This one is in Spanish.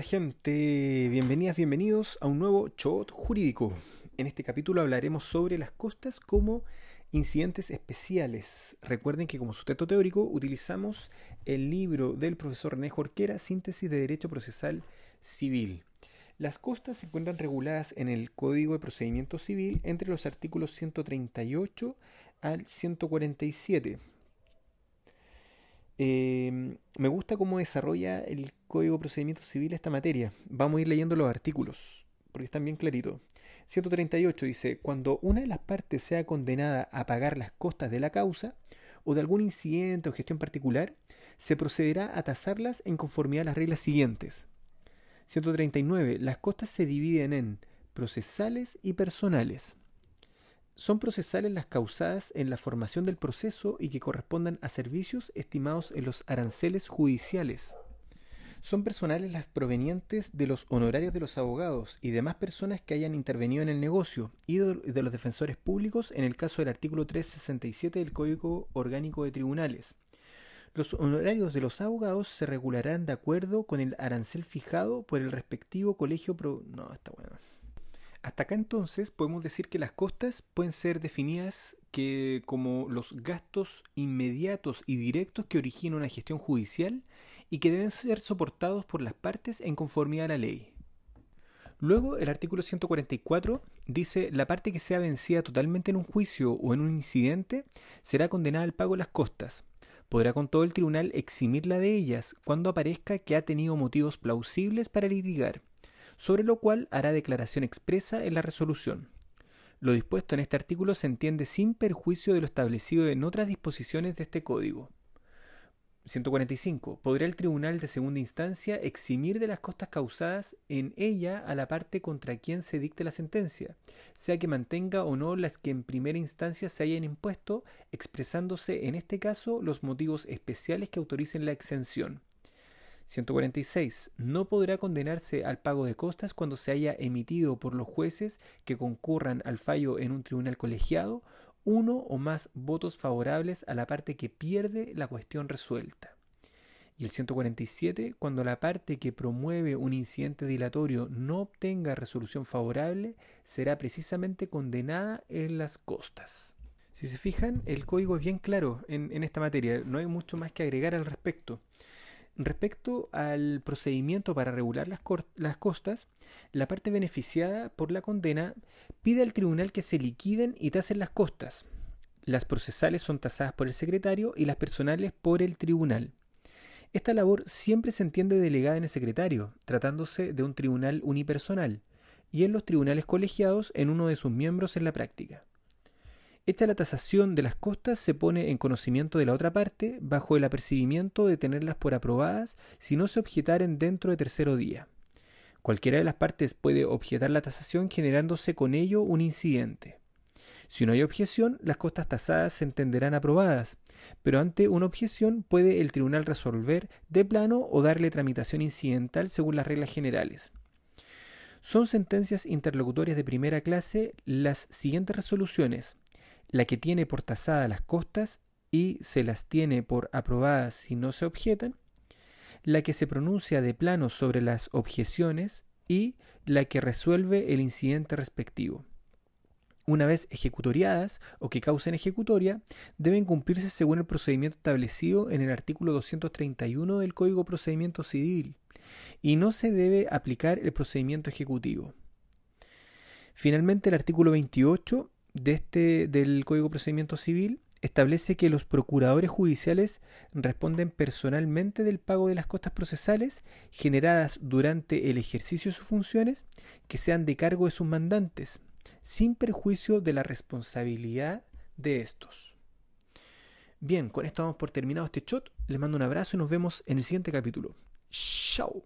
gente? Bienvenidas, bienvenidos a un nuevo Shot Jurídico. En este capítulo hablaremos sobre las costas como incidentes especiales. Recuerden que como sustento teórico utilizamos el libro del profesor René Jorquera, Síntesis de Derecho Procesal Civil. Las costas se encuentran reguladas en el Código de Procedimiento Civil entre los artículos 138 al 147 Em, me gusta cómo desarrolla el Código de Procedimiento Civil esta materia. Vamos a ir leyendo los artículos, porque están bien claritos. 138 dice, cuando una de las partes sea condenada a pagar las costas de la causa o de algún incidente o gestión particular, se procederá a tasarlas en conformidad a las reglas siguientes. 139. Las costas se dividen en procesales y personales. Son procesales las causadas en la formación del proceso y que correspondan a servicios estimados en los aranceles judiciales. Son personales las provenientes de los honorarios de los abogados y demás personas que hayan intervenido en el negocio y de los defensores públicos en el caso del artículo 367 del Código Orgánico de Tribunales. Los honorarios de los abogados se regularán de acuerdo con el arancel fijado por el respectivo colegio pro... No, está bueno. Hasta acá entonces podemos decir que las costas pueden ser definidas que como los gastos inmediatos y directos que originan una gestión judicial y que deben ser soportados por las partes en conformidad a la ley. Luego, el artículo 144 dice, la parte que sea vencida totalmente en un juicio o en un incidente será condenada al pago de las costas. Podrá con todo el tribunal eximirla de ellas cuando aparezca que ha tenido motivos plausibles para litigar sobre lo cual hará declaración expresa en la resolución. Lo dispuesto en este artículo se entiende sin perjuicio de lo establecido en otras disposiciones de este código. 145. Podrá el tribunal de segunda instancia eximir de las costas causadas en ella a la parte contra quien se dicte la sentencia, sea que mantenga o no las que en primera instancia se hayan impuesto, expresándose en este caso los motivos especiales que autoricen la exención. 146. No podrá condenarse al pago de costas cuando se haya emitido por los jueces que concurran al fallo en un tribunal colegiado uno o más votos favorables a la parte que pierde la cuestión resuelta. Y el 147, cuando la parte que promueve un incidente dilatorio no obtenga resolución favorable, será precisamente condenada en las costas. Si se fijan, el código es bien claro en, esta materia, no hay mucho más que agregar al respecto. Respecto al procedimiento para regular las, costas, la parte beneficiada por la condena pide al tribunal que se liquiden y tasen las costas. Las procesales son tasadas por el secretario y las personales por el tribunal. Esta labor siempre se entiende delegada en el secretario, tratándose de un tribunal unipersonal, y en los tribunales colegiados en uno de sus miembros en la práctica. Hecha la tasación de las costas, se pone en conocimiento de la otra parte bajo el apercibimiento de tenerlas por aprobadas si no se objetaren dentro de tercero día. Cualquiera de las partes puede objetar la tasación generándose con ello un incidente. Si no hay objeción, las costas tasadas se entenderán aprobadas, pero ante una objeción puede el tribunal resolver de plano o darle tramitación incidental según las reglas generales. Son sentencias interlocutorias de primera clase las siguientes resoluciones la que tiene por tasada las costas y se las tiene por aprobadas si no se objetan, la que se pronuncia de plano sobre las objeciones y la que resuelve el incidente respectivo. Una vez ejecutoriadas o que causen ejecutoria, deben cumplirse según el procedimiento establecido en el artículo 231 del Código Procedimiento Civil y no se debe aplicar el procedimiento ejecutivo. Finalmente, el artículo 28 de este, del Código de Procedimiento Civil establece que los procuradores judiciales responden personalmente del pago de las costas procesales generadas durante el ejercicio de sus funciones que sean de cargo de sus mandantes, sin perjuicio de la responsabilidad de estos. Bien, con esto vamos por terminado este shot. Les mando un abrazo y nos vemos en el siguiente capítulo. Chao.